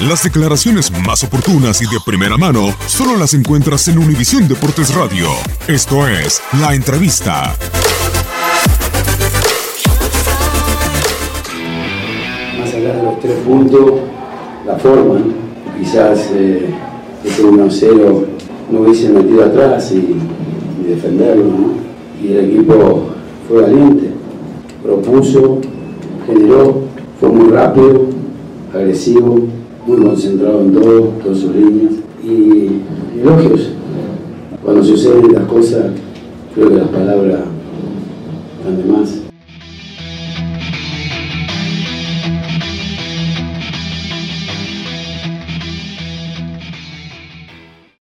Las declaraciones más oportunas y de primera mano solo las encuentras en Univisión Deportes Radio. Esto es La Entrevista. Más allá de los tres puntos, la forma, quizás eh, ese 1-0 no hubiese metido atrás y, y defenderlo, ¿no? Y el equipo fue valiente, propuso, generó, fue muy rápido, agresivo, muy concentrado en todo, todas sus líneas. Y elogios. Cuando suceden las cosas, creo que las palabras están de más.